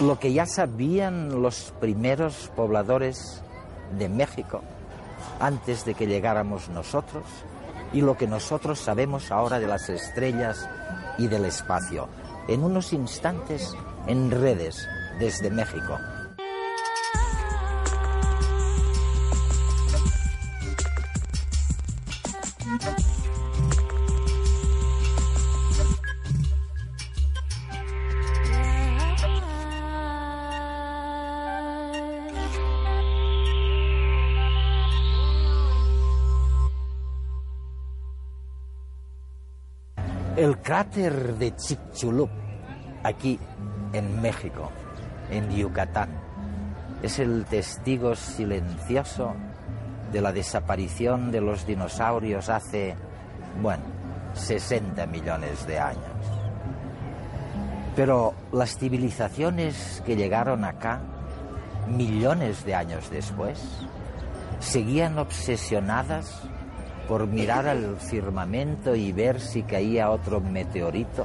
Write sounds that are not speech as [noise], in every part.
lo que ya sabían los primeros pobladores de México antes de que llegáramos nosotros y lo que nosotros sabemos ahora de las estrellas y del espacio. En unos instantes en redes desde México. Cráter de Chicxulub, aquí en México, en Yucatán, es el testigo silencioso de la desaparición de los dinosaurios hace, bueno, 60 millones de años. Pero las civilizaciones que llegaron acá, millones de años después, seguían obsesionadas por mirar al firmamento y ver si caía otro meteorito,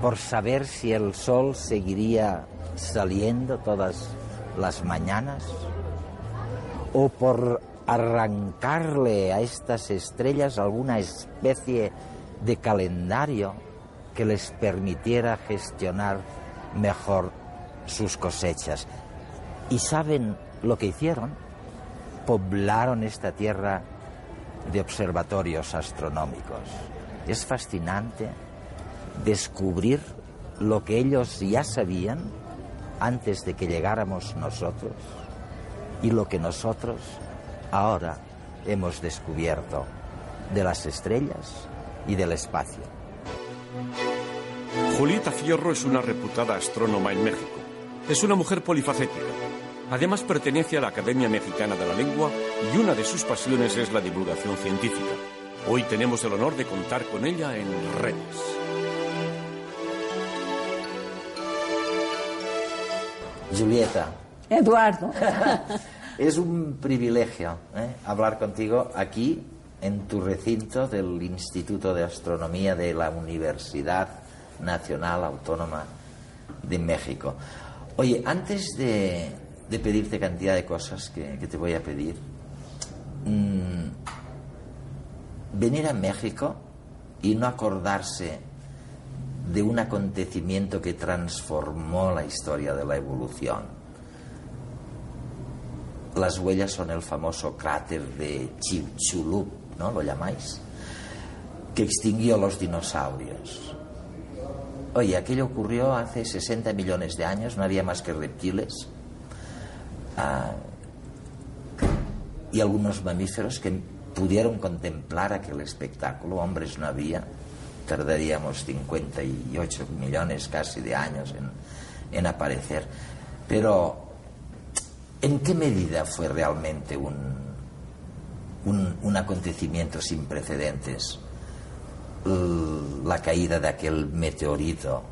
por saber si el sol seguiría saliendo todas las mañanas, o por arrancarle a estas estrellas alguna especie de calendario que les permitiera gestionar mejor sus cosechas. ¿Y saben lo que hicieron? Poblaron esta tierra de observatorios astronómicos. Es fascinante descubrir lo que ellos ya sabían antes de que llegáramos nosotros y lo que nosotros ahora hemos descubierto de las estrellas y del espacio. Julieta Fierro es una reputada astrónoma en México. Es una mujer polifacética Además pertenece a la Academia Mexicana de la Lengua y una de sus pasiones es la divulgación científica. Hoy tenemos el honor de contar con ella en redes. Julieta. Eduardo. [laughs] es un privilegio ¿eh? hablar contigo aquí en tu recinto del Instituto de Astronomía de la Universidad Nacional Autónoma de México. Oye, antes de, de pedirte cantidad de cosas que, te voy a pedir. Mm, venir a México y no acordarse de un acontecimiento que transformó la historia de la evolución. Las huellas son el famoso cráter de Chicxulub, ¿no? ¿Lo llamáis? Que extinguió los dinosaurios. Oye, aquello ocurrió hace 60 millones de años, no había más que reptiles y algunos mamíferos que pudieron contemplar aquel espectáculo. Hombres no había, tardaríamos 58 millones casi de años en, aparecer. Pero, ¿en qué medida fue realmente un, un, un acontecimiento sin precedentes la caída de aquel meteorito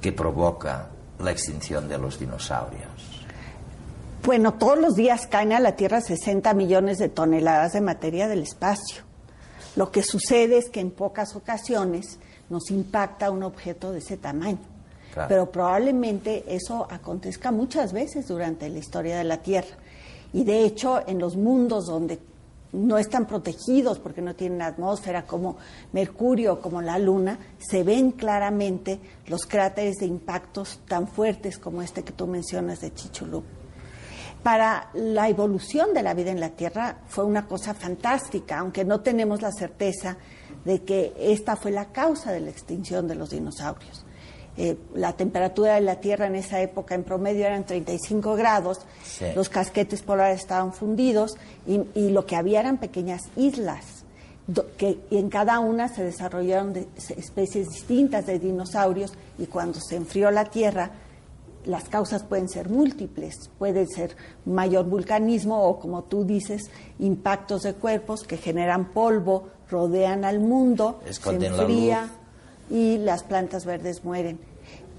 que provoca la extinción de los dinosaurios? Bueno, todos los días caen a la Tierra 60 millones de toneladas de materia del espacio. Lo que sucede es que en pocas ocasiones nos impacta un objeto de ese tamaño. Pero probablemente eso acontezca muchas veces durante la historia de la Tierra. Y de hecho, en los mundos donde no están protegidos porque no tienen atmósfera como Mercurio, como la Luna, se ven claramente los cráteres de impactos tan fuertes como este que tú mencionas de Chichulub para la evolución de la vida en la Tierra fue una cosa fantástica, aunque no tenemos la certeza de que esta fue la causa de la extinción de los dinosaurios. Eh, la temperatura de la Tierra en esa época en promedio eran 35 grados, los casquetes polares estaban fundidos y, lo que había eran pequeñas islas, que y en cada una se desarrollaron especies distintas de dinosaurios y cuando se enfrió la Tierra las causas pueden ser múltiples, puede ser mayor vulcanismo o, como tú dices, impactos de cuerpos que generan polvo, rodean al mundo, se enfría y las plantas verdes mueren.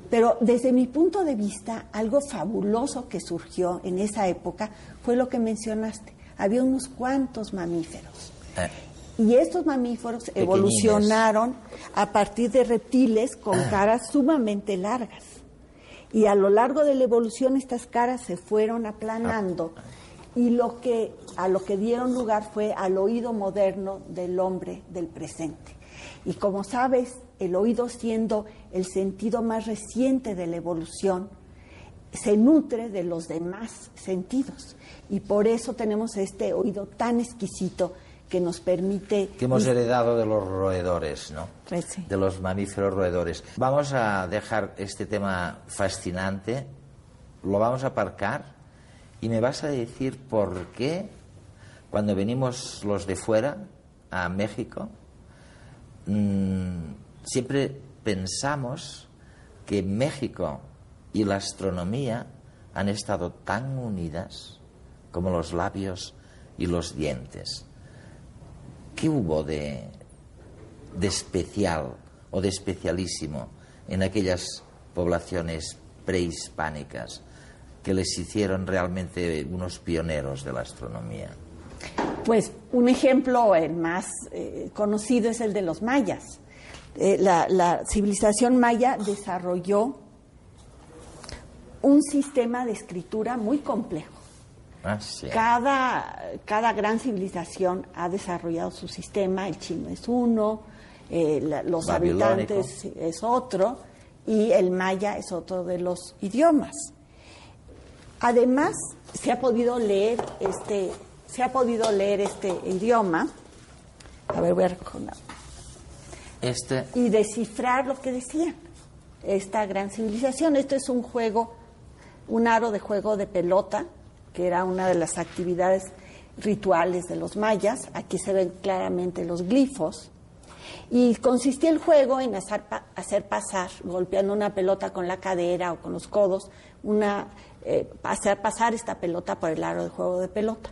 Pero desde mi punto de vista, algo fabuloso que surgió en esa época fue lo que mencionaste. Había unos cuantos mamíferos. Eh. Y estos mamíferos evolucionaron a partir de reptiles con caras sumamente largas Y a lo largo de la evolución estas caras se fueron aplanando y lo que a lo que dieron lugar fue al oído moderno del hombre del presente. Y como sabes, el oído siendo el sentido más reciente de la evolución, se nutre de los demás sentidos. Y por eso tenemos este oído tan exquisito que nos permite... Que hemos heredado de los roedores, ¿no? Pues sí. De los mamíferos roedores. Vamos a dejar este tema fascinante, lo vamos a aparcar y me vas a decir por qué cuando venimos los de fuera a México, mmm, siempre pensamos que México y la astronomía han estado tan unidas como los labios y los dientes. ¿Qué hubo de, de especial o de especialísimo en aquellas poblaciones prehispánicas que les hicieron realmente unos pioneros de la astronomía? Pues un ejemplo el más eh, conocido es el de los mayas. Eh, la, la civilización maya desarrolló un sistema de escritura muy complejo. Ah. Cada, cada gran civilización ha desarrollado su sistema, el chino es uno, eh, la- los Babilónico. habitantes es otro y el maya es otro de los idiomas. Además, se ha podido leer este, se ha podido leer este idioma. A ver, voy a Este, y descifrar lo que decían esta gran civilización. Esto es un juego, un aro de juego de pelota, que era una de las actividades rituales de los mayas. Aquí se ven claramente los glifos. Y consistía el juego en hacer, pa- hacer pasar, golpeando una pelota con la cadera o con los codos, una, eh, hacer pasar esta pelota por el aro de juego de pelota.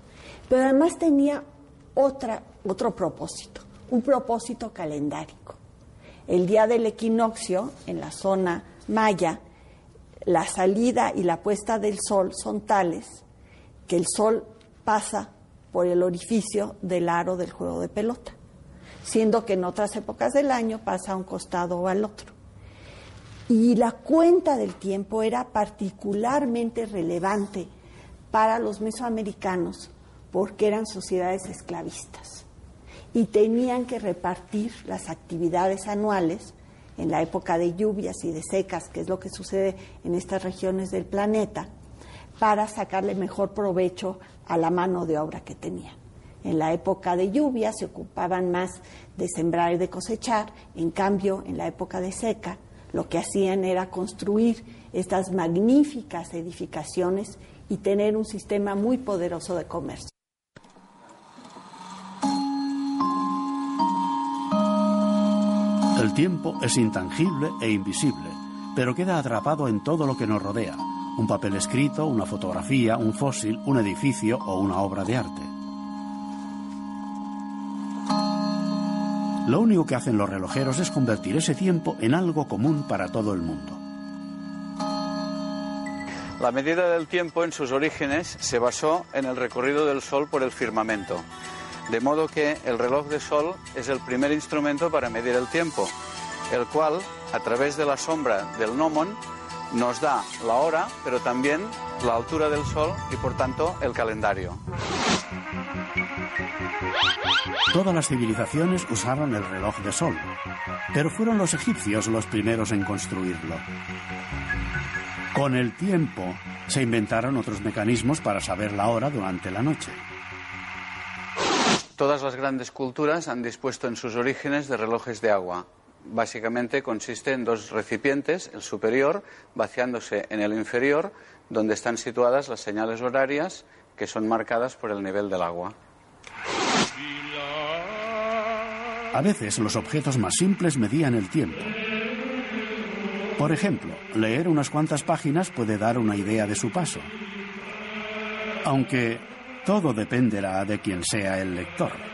Pero además tenía otra, otro propósito, un propósito calendárico. El día del equinoccio, en la zona maya, la salida y la puesta del sol son tales que el sol pasa por el orificio del aro del juego de pelota, siendo que en otras épocas del año pasa a un costado o al otro. Y la cuenta del tiempo era particularmente relevante para los mesoamericanos porque eran sociedades esclavistas y tenían que repartir las actividades anuales en la época de lluvias y de secas, que es lo que sucede en estas regiones del planeta, para sacarle mejor provecho a la mano de obra que tenían. En la época de lluvia se ocupaban más de sembrar y de cosechar, en cambio, en la época de seca, lo que hacían era construir estas magníficas edificaciones y tener un sistema muy poderoso de comercio. El tiempo es intangible e invisible, pero queda atrapado en todo lo que nos rodea. Un papel escrito, una fotografía, un fósil, un edificio o una obra de arte. Lo único que hacen los relojeros es convertir ese tiempo en algo común para todo el mundo. La medida del tiempo en sus orígenes se basó en el recorrido del Sol por el firmamento, de modo que el reloj de Sol es el primer instrumento para medir el tiempo, el cual, a través de la sombra del gnomon, nos da la hora, pero también la altura del Sol y, por tanto, el calendario. Todas las civilizaciones usaron el reloj de sol, pero fueron los egipcios los primeros en construirlo. Con el tiempo se inventaron otros mecanismos para saber la hora durante la noche. Todas las grandes culturas han dispuesto en sus orígenes de relojes de agua. Básicamente consiste en dos recipientes, el superior vaciándose en el inferior, donde están situadas las señales horarias que son marcadas por el nivel del agua. A veces los objetos más simples medían el tiempo. Por ejemplo, leer unas cuantas páginas puede dar una idea de su paso. Aunque todo dependerá de quien sea el lector.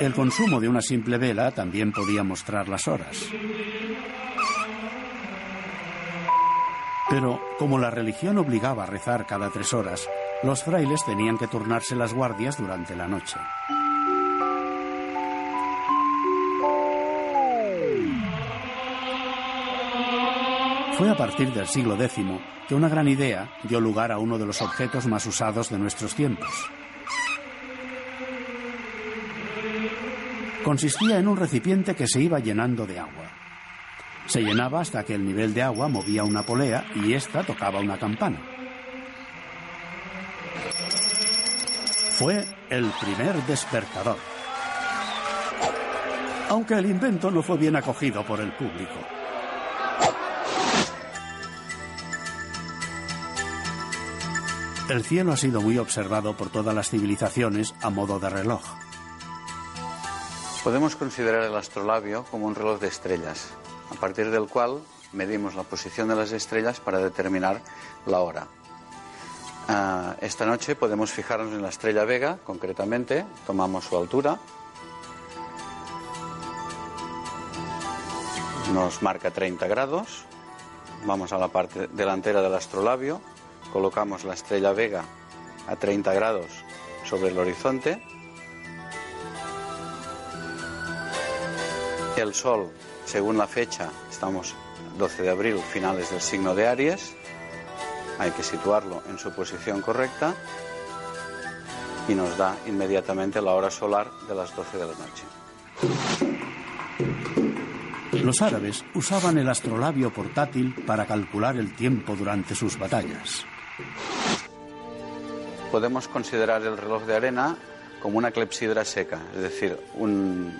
El consumo de una simple vela también podía mostrar las horas. Pero como la religión obligaba a rezar cada tres horas, los frailes tenían que turnarse las guardias durante la noche. Fue a partir del siglo X que una gran idea dio lugar a uno de los objetos más usados de nuestros tiempos. Consistía en un recipiente que se iba llenando de agua. Se llenaba hasta que el nivel de agua movía una polea y ésta tocaba una campana. Fue el primer despertador. Aunque el invento no fue bien acogido por el público. El cielo ha sido muy observado por todas las civilizaciones a modo de reloj. Podemos considerar el astrolabio como un reloj de estrellas, a partir del cual medimos la posición de las estrellas para determinar la hora. Ah, esta noche podemos fijarnos en la estrella Vega, concretamente, tomamos su altura, nos marca 30 grados, vamos a la parte delantera del astrolabio, colocamos la estrella Vega a 30 grados sobre el horizonte, el Sol, según la fecha, estamos 12 de abril, finales del signo de Aries, hay que situarlo en su posición correcta y nos da inmediatamente la hora solar de las 12 de la noche. Los árabes usaban el astrolabio portátil para calcular el tiempo durante sus batallas. Podemos considerar el reloj de arena como una clepsidra seca, es decir,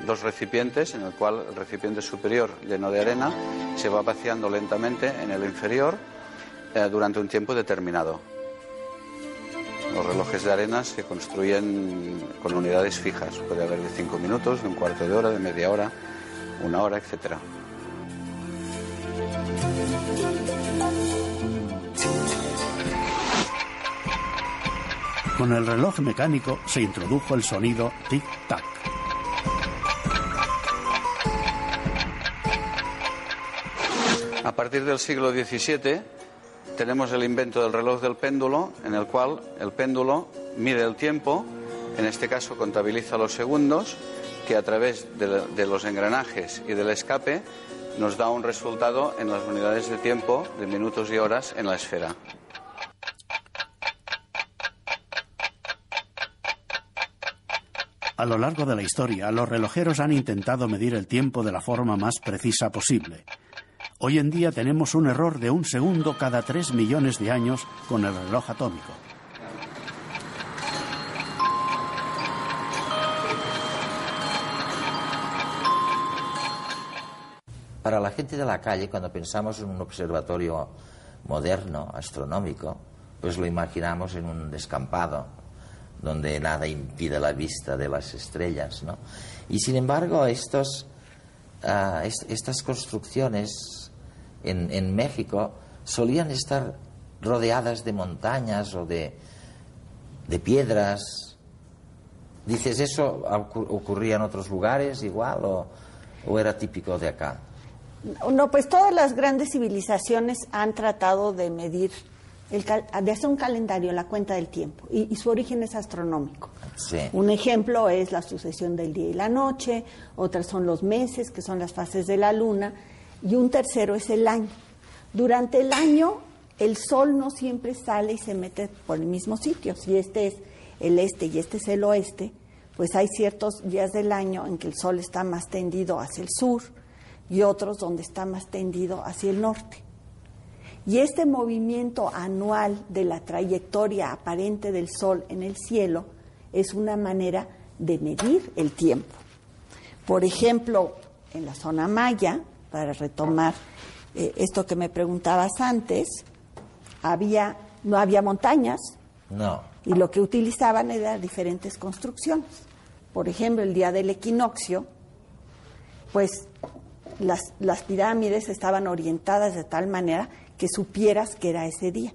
dos recipientes en el cual el recipiente superior lleno de arena se va vaciando lentamente en el inferior eh, durante un tiempo determinado. Los relojes de arena se construyen con unidades fijas, puede haber de cinco minutos, de un cuarto de hora, de media hora, una hora, etcétera. Con el reloj mecánico se introdujo el sonido tic-tac. A partir del siglo XVII tenemos el invento del reloj del péndulo, en el cual el péndulo mide el tiempo, en este caso contabiliza los segundos, que a través de, de los engranajes y del escape nos da un resultado en las unidades de tiempo de minutos y horas en la esfera. A lo largo de la historia, los relojeros han intentado medir el tiempo de la forma más precisa posible. Hoy en día tenemos un error de un segundo cada tres millones de años con el reloj atómico. Para la gente de la calle, cuando pensamos en un observatorio moderno, astronómico, pues lo imaginamos en un descampado, donde nada impide la vista de las estrellas. ¿no? Y sin embargo, estos, ah, estas construcciones en, en, México solían estar rodeadas de montañas o de, de piedras. Dices, ¿eso ocurría en otros lugares igual o, o era típico de acá? No, pues todas las grandes civilizaciones han tratado de medir de hacer un calendario, la cuenta del tiempo, y, su origen es astronómico. Un ejemplo es la sucesión del día y la noche, otras son los meses, que son las fases de la luna, y un tercero es el año. Durante el año, el sol no siempre sale y se mete por el mismo sitio. Si este es el este y este es el oeste, pues hay ciertos días del año en que el sol está más tendido hacia el sur y otros donde está más tendido hacia el norte. Y este movimiento anual de la trayectoria aparente del Sol en el cielo es una manera de medir el tiempo. Por ejemplo, en la zona maya, para retomar eh, esto que me preguntabas antes, había, no había montañas. No. Y lo que utilizaban eran diferentes construcciones. Por ejemplo, el día del equinoccio, pues las, las pirámides estaban orientadas de tal manera que supieras que era ese día.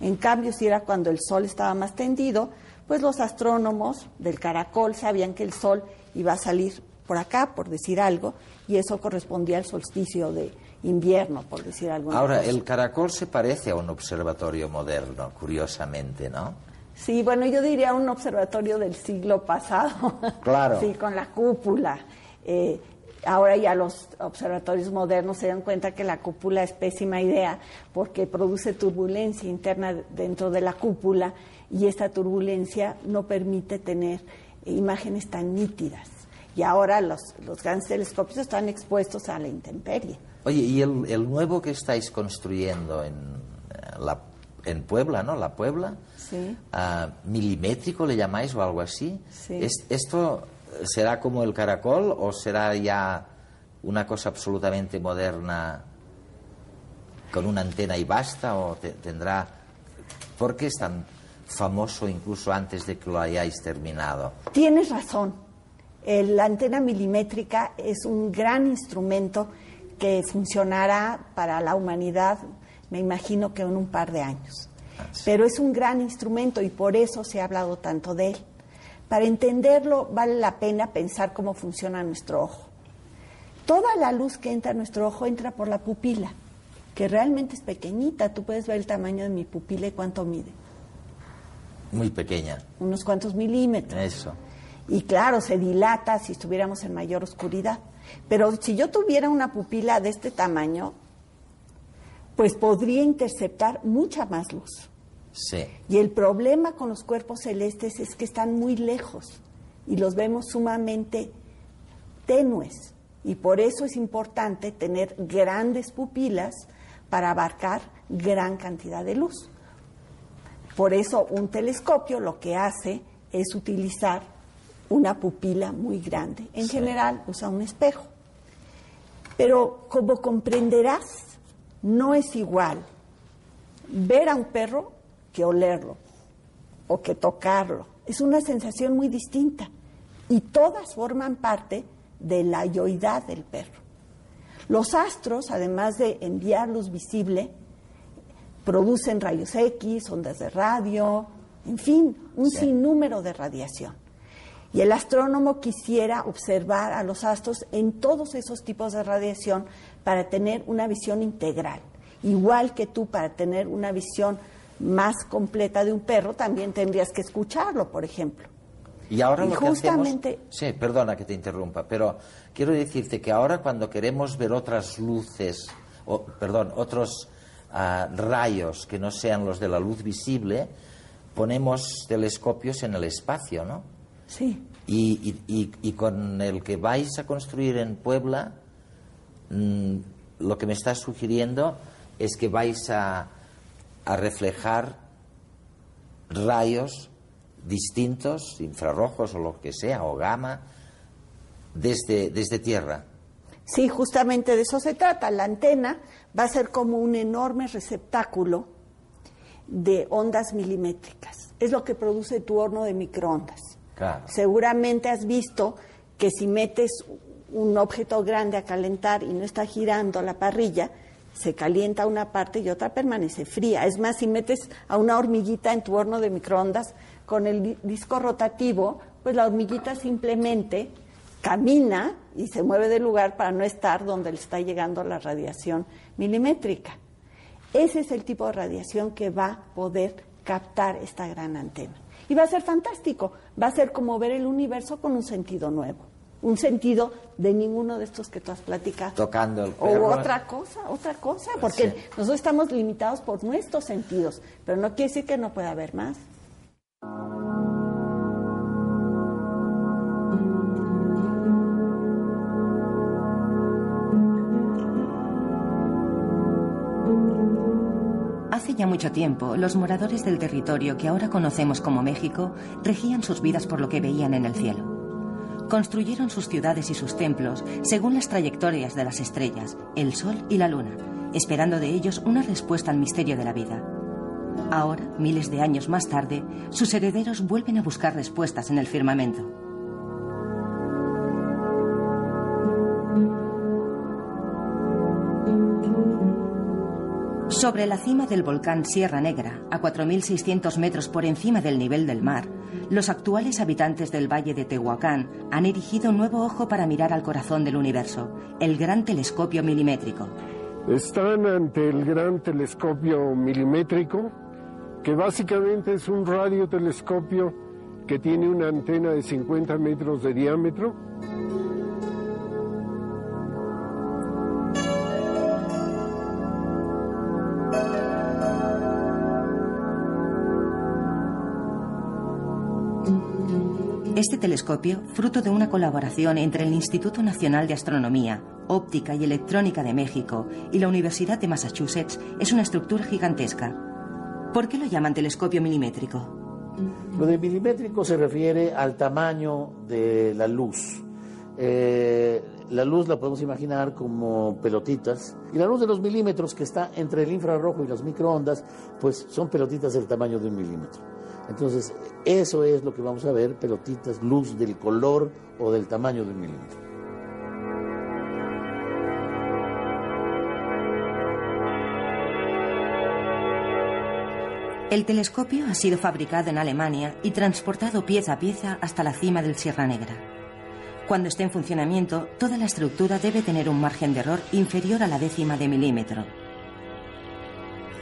En cambio, si era cuando el sol estaba más tendido, pues los astrónomos del caracol sabían que el sol iba a salir por acá, por decir algo, y eso correspondía al solsticio de invierno, por decir algo. Ahora, el caracol se parece a un observatorio moderno, curiosamente, ¿no? Sí, bueno, yo diría un observatorio del siglo pasado. Claro. [laughs] sí, con la cúpula. Eh, Ahora ya los observatorios modernos se dan cuenta que la cúpula es pésima idea porque produce turbulencia interna dentro de la cúpula y esta turbulencia no permite tener imágenes tan nítidas. Y ahora los, los grandes telescopios están expuestos a la intemperie. Oye, ¿y el, nuevo que estáis construyendo en, la, en Puebla, ¿no? La Puebla, sí. Ah, milimétrico le llamáis o algo así. ¿Esto será como el caracol o será ya una cosa absolutamente moderna con una antena y basta o tendrá... ¿Por qué es tan famoso incluso antes de que lo hayáis terminado? Tienes razón. La antena milimétrica es un gran instrumento que funcionará para la humanidad, me imagino que en un par de años. Ah, Pero es un gran instrumento y por eso se ha hablado tanto de él. Para entenderlo vale la pena pensar cómo funciona nuestro ojo. Toda la luz que entra a nuestro ojo entra por la pupila, que realmente es pequeñita. Tú puedes ver el tamaño de mi pupila y cuánto mide. Muy pequeña. Unos cuantos milímetros. Eso. Y claro, se dilata si estuviéramos en mayor oscuridad. Pero si yo tuviera una pupila de este tamaño, pues podría interceptar mucha más luz. Sí. Y el problema con los cuerpos celestes es que están muy lejos y los vemos sumamente tenues. Y por eso es importante tener grandes pupilas para abarcar gran cantidad de luz. Por eso un telescopio lo que hace es utilizar una pupila muy grande. En general usa un espejo. Pero como comprenderás, no es igual ver a un perro que olerlo o que tocarlo. Es una sensación muy distinta y todas forman parte de la yoidad del perro. Los astros, además de enviar luz visible, producen rayos X, ondas de radio, en fin, un sinnúmero de radiación. Y el astrónomo quisiera observar a los astros en todos esos tipos de radiación para tener una visión integral. Igual que tú para tener una visión más completa de un perro, también tendrías que escucharlo, por ejemplo. Y ahora lo justamente... que hacemos... Sí, perdona que te interrumpa, pero quiero decirte que ahora cuando queremos ver otras luces, o, perdón, otros ah, rayos que no sean los de la luz visible, ponemos telescopios en el espacio, ¿no? Sí. Y, con el que vais a construir en Puebla, mm, lo que me estás sugiriendo es que vais a, a reflejar rayos distintos, infrarrojos o lo que sea, o gamma, desde, desde tierra. Sí, justamente de eso se trata. La antena va a ser como un enorme receptáculo de ondas milimétricas. Es lo que produce tu horno de microondas. Seguramente has visto que si metes un objeto grande a calentar y no está girando la parrilla, se calienta una parte y otra permanece fría. Es más, si metes a una hormiguita en tu horno de microondas con el disco rotativo, pues la hormiguita simplemente camina y se mueve del lugar para no estar donde le está llegando la radiación milimétrica. Ese es el tipo de radiación que va a poder captar esta gran antena. Y va a ser fantástico, va a ser como ver el universo con un sentido nuevo, un sentido de ninguno de estos que tú has platicado. Tocando el O otra cosa, otra cosa, porque nosotros estamos limitados por nuestros sentidos, pero no quiere decir que no pueda haber más. Hace ya mucho tiempo, los moradores del territorio que ahora conocemos como México regían sus vidas por lo que veían en el cielo. Construyeron sus ciudades y sus templos según las trayectorias de las estrellas, el sol y la luna, esperando de ellos una respuesta al misterio de la vida. Ahora, miles de años más tarde, sus herederos vuelven a buscar respuestas en el firmamento. Sobre la cima del volcán Sierra Negra, a 4.600 metros por encima del nivel del mar, los actuales habitantes del valle de Tehuacán han erigido un nuevo ojo para mirar al corazón del universo, el gran telescopio milimétrico. Están ante el gran telescopio milimétrico, que básicamente es un radiotelescopio que tiene una antena de 50 metros de diámetro Este telescopio, fruto de una colaboración entre el Instituto Nacional de Astronomía, Óptica y Electrónica de México y la Universidad de Massachusetts, es una estructura gigantesca. ¿Por qué lo llaman telescopio milimétrico? Lo de milimétrico se refiere al tamaño de la luz. Eh, la luz la podemos imaginar como pelotitas y la luz de los milímetros que está entre el infrarrojo y las microondas, pues son pelotitas del tamaño de un milímetro. Entonces, eso es lo que vamos a ver, pelotitas, luz del color o del tamaño de un milímetro. El telescopio ha sido fabricado en Alemania y transportado pieza a pieza hasta la cima del Sierra Negra. Cuando esté en funcionamiento, toda la estructura debe tener un margen de error inferior a la décima de milímetro.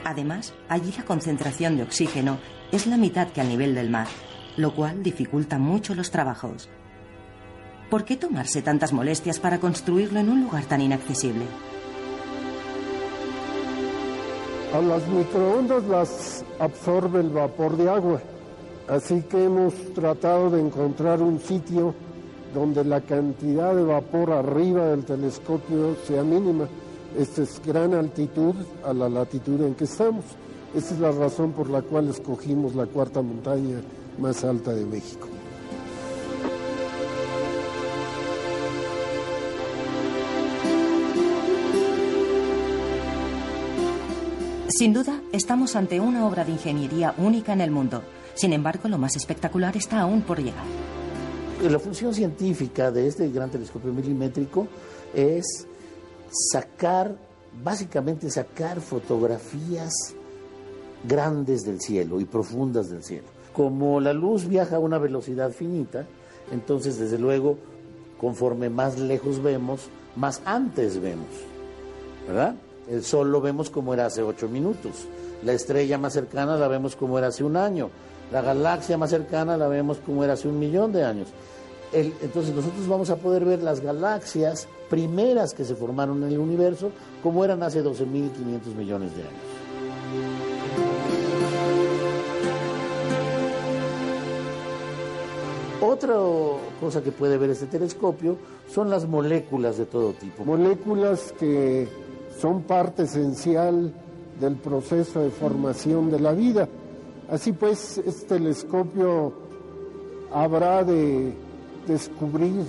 Además, allí la concentración de oxígeno es la mitad que al nivel del mar, lo cual dificulta mucho los trabajos. ¿Por qué tomarse tantas molestias para construirlo en un lugar tan inaccesible? A las microondas las absorbe el vapor de agua, así que hemos tratado de encontrar un sitio donde la cantidad de vapor arriba del telescopio sea mínima. Esta es gran altitud a la latitud en que estamos. Esa es la razón por la cual escogimos la cuarta montaña más alta de México. Sin duda, estamos ante una obra de ingeniería única en el mundo. Sin embargo, lo más espectacular está aún por llegar. La función científica de este gran telescopio milimétrico es sacar, básicamente sacar fotografías grandes del cielo y profundas del cielo. Como la luz viaja a una velocidad finita, entonces desde luego, conforme más lejos vemos, más antes vemos, ¿verdad? El sol lo vemos como era hace ocho minutos, la estrella más cercana la vemos como era hace un año, la galaxia más cercana la vemos como era hace un millón de años. entonces nosotros vamos a poder ver las galaxias primeras que se formaron en el universo como eran hace 12.500 millones de años. Otra cosa que puede ver este telescopio son las moléculas de todo tipo. Moléculas que son parte esencial del proceso de formación de la vida. Así pues, este telescopio habrá de descubrir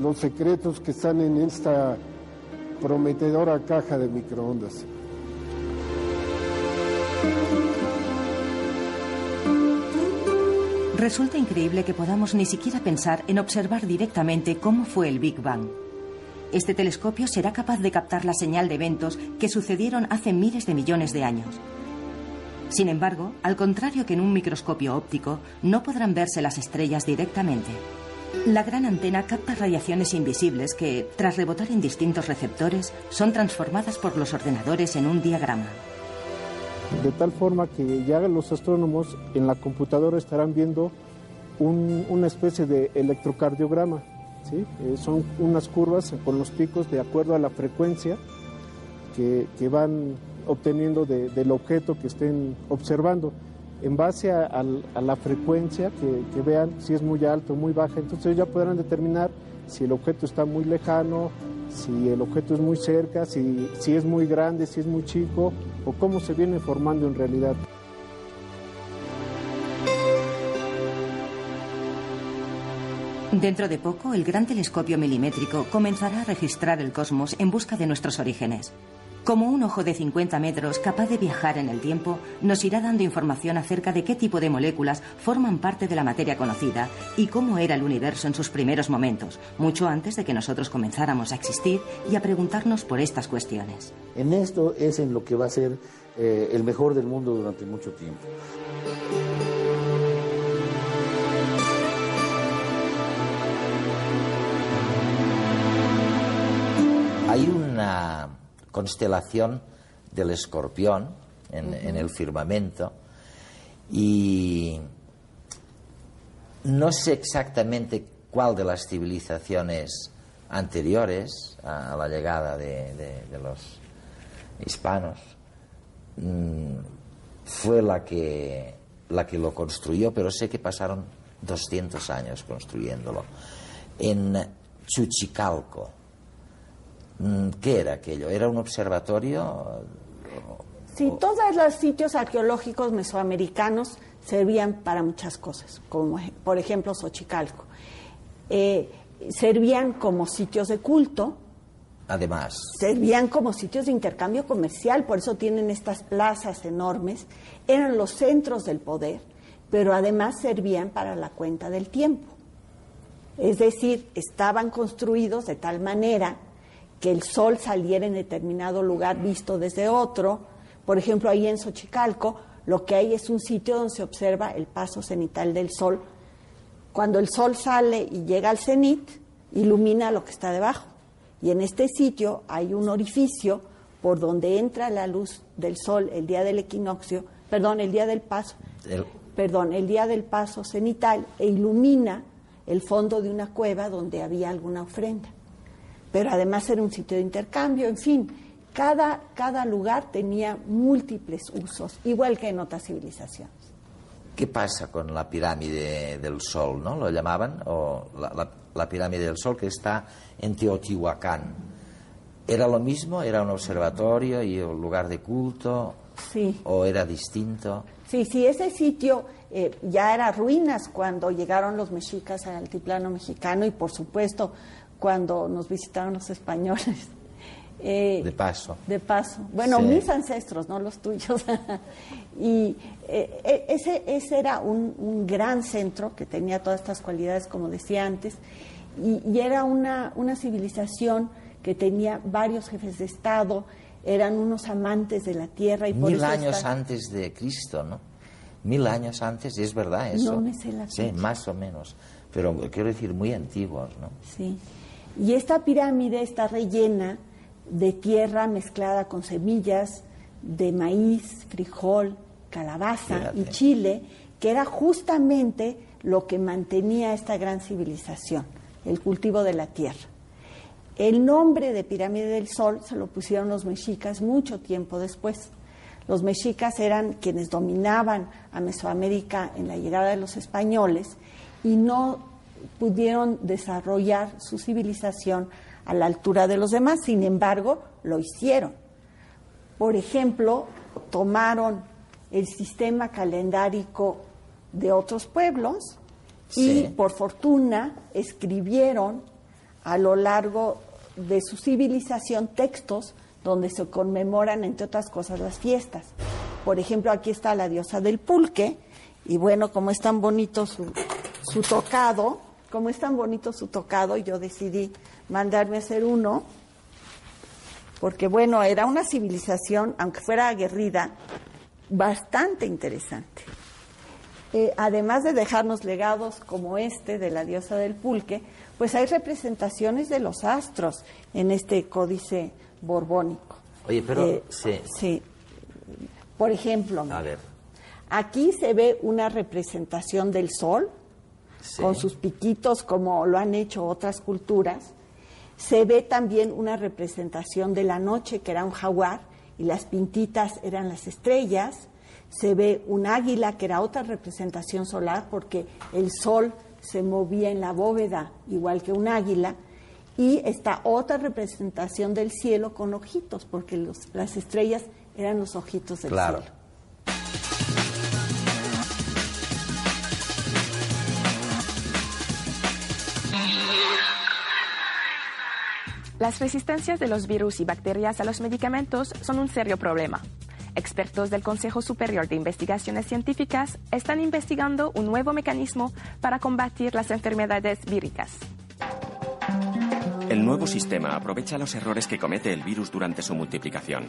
los secretos que están en esta prometedora caja de microondas. Resulta increíble que podamos ni siquiera pensar en observar directamente cómo fue el Big Bang. Este telescopio será capaz de captar la señal de eventos que sucedieron hace miles de millones de años. Sin embargo, al contrario que en un microscopio óptico, no podrán verse las estrellas directamente. La gran antena capta radiaciones invisibles que, tras rebotar en distintos receptores, son transformadas por los ordenadores en un diagrama. De tal forma que ya los astrónomos en la computadora estarán viendo una especie de electrocardiograma. Eh, son unas curvas con los picos de acuerdo a la frecuencia que, van obteniendo del objeto que estén observando. En base a, la frecuencia que, vean, si es muy alto o muy baja, entonces ya podrán determinar si el objeto está muy lejano, si el objeto es muy cerca, si es muy grande, si es muy chico, o cómo se viene formando en realidad. Dentro de poco, el gran telescopio milimétrico comenzará a registrar el cosmos en busca de nuestros orígenes. Como un ojo de 50 metros capaz de viajar en el tiempo, nos irá dando información acerca de qué tipo de moléculas forman parte de la materia conocida y cómo era el universo en sus primeros momentos, mucho antes de que nosotros comenzáramos a existir y a preguntarnos por estas cuestiones. En esto es en lo que va a ser eh, el mejor del mundo durante mucho tiempo. Constelación del escorpión en, el firmamento y no sé exactamente cuál de las civilizaciones anteriores a la llegada de, los hispanos mm, fue la que, la que lo construyó, pero sé que pasaron 200 años construyéndolo. En Chuchicalco, ¿qué era aquello? ¿Era un observatorio? Sí, todos los sitios arqueológicos mesoamericanos servían para muchas cosas, como por ejemplo Xochicalco. Eh, servían como sitios de culto. Además. Servían como sitios de intercambio comercial, por eso tienen estas plazas enormes. Eran los centros del poder, pero además servían para la cuenta del tiempo. Es decir, estaban construidos de tal manera que el sol saliera en determinado lugar visto desde otro. Por ejemplo, ahí en Xochicalco, lo que hay es un sitio donde se observa el paso cenital del sol. Cuando el sol sale y llega al cenit, ilumina lo que está debajo. Y en este sitio hay un orificio por donde entra la luz del sol el día del equinoccio, perdón, el día del paso, perdón, el día del paso cenital e ilumina el fondo de una cueva donde había alguna ofrenda. Pero además era un sitio de intercambio, en fin, cada, cada lugar tenía múltiples usos, igual que en otras civilizaciones. ¿Qué pasa con la pirámide del Sol, no? Lo llamaban, o la, pirámide del Sol que está en Teotihuacán. ¿Era lo mismo? ¿Era un observatorio y un lugar de culto? Sí. ¿O era distinto? Sí, sí, ese sitio eh, ya era ruinas cuando llegaron los mexicas al altiplano mexicano y, por supuesto, cuando nos visitaron los españoles. [laughs] Eh, de paso. De paso. Bueno, mis ancestros, no los tuyos. [laughs] y eh, e, ese, ese era un, gran centro que tenía todas estas cualidades, como decía antes, y, era una, una, civilización que tenía varios jefes de Estado, eran unos amantes de la tierra. Y Mil años antes de Cristo, ¿no? Mil años antes, es verdad eso. No me sé la Sí, más o menos. Pero quiero decir, muy antiguos, ¿no? Sí. Y esta pirámide está rellena de tierra mezclada con semillas de maíz, frijol, calabaza y chile, que era justamente lo que mantenía esta gran civilización, el cultivo de la tierra. El nombre de Pirámide del Sol se lo pusieron los mexicas mucho tiempo después. Los mexicas eran quienes dominaban a Mesoamérica en la llegada de los españoles y no pudieron desarrollar su civilización a la altura de los demás, sin embargo, lo hicieron. Por ejemplo, tomaron el sistema calendárico de otros pueblos y por fortuna escribieron a lo largo de su civilización textos donde se conmemoran, entre otras cosas, las fiestas. Por ejemplo, aquí está la diosa del pulque, y bueno, como es tan bonito su, su tocado, como es tan bonito su tocado, yo decidí mandarme a hacer uno, porque bueno, era una civilización, aunque fuera aguerrida, bastante interesante. Eh, además de dejarnos legados como este de la diosa del pulque, pues hay representaciones de los astros en este códice borbónico. Oye, pero eh, sí. sí. Por ejemplo, aquí se ve una representación del sol con sus piquitos como lo han hecho otras culturas se ve también una representación de la noche, que era un jaguar, y las pintitas eran las estrellas. Se ve un águila, que era otra representación solar, porque el sol se movía en la bóveda igual que un águila. Y está otra representación del cielo con ojitos, porque las estrellas eran los ojitos del claro. cielo. Las resistencias de los virus y bacterias a los medicamentos son un serio problema. Expertos del Consejo Superior de Investigaciones Científicas están investigando un nuevo mecanismo para combatir las enfermedades víricas. El nuevo sistema aprovecha los errores que comete el virus durante su multiplicación.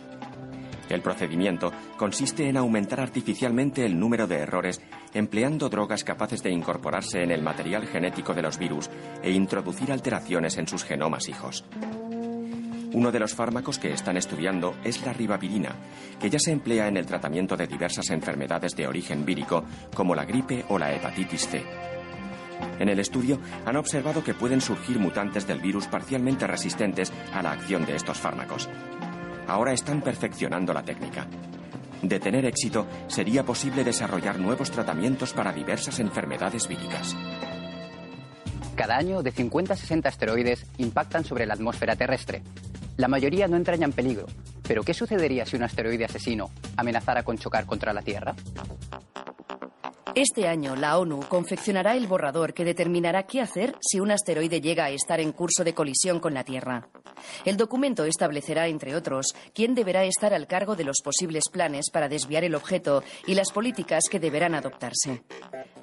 El procedimiento consiste en aumentar artificialmente el número de errores empleando drogas capaces de incorporarse en el material genético de los virus e introducir alteraciones en sus genomas hijos. Uno de los fármacos que están estudiando es la ribavirina, que ya se emplea en el tratamiento de diversas enfermedades de origen vírico, como la gripe o la hepatitis C. En el estudio han observado que pueden surgir mutantes del virus parcialmente resistentes a la acción de estos fármacos. Ahora están perfeccionando la técnica. De tener éxito, sería posible desarrollar nuevos tratamientos para diversas enfermedades víricas. Cada año, de 50 a 60 asteroides impactan sobre la atmósfera terrestre. La mayoría no entrañan peligro, pero ¿qué sucedería si un asteroide asesino amenazara con chocar contra la Tierra? Este año, la ONU confeccionará el borrador que determinará qué hacer si un asteroide llega a estar en curso de colisión con la Tierra. El documento establecerá, entre otros, quién deberá estar al cargo de los posibles planes para desviar el objeto y las políticas que deberán adoptarse.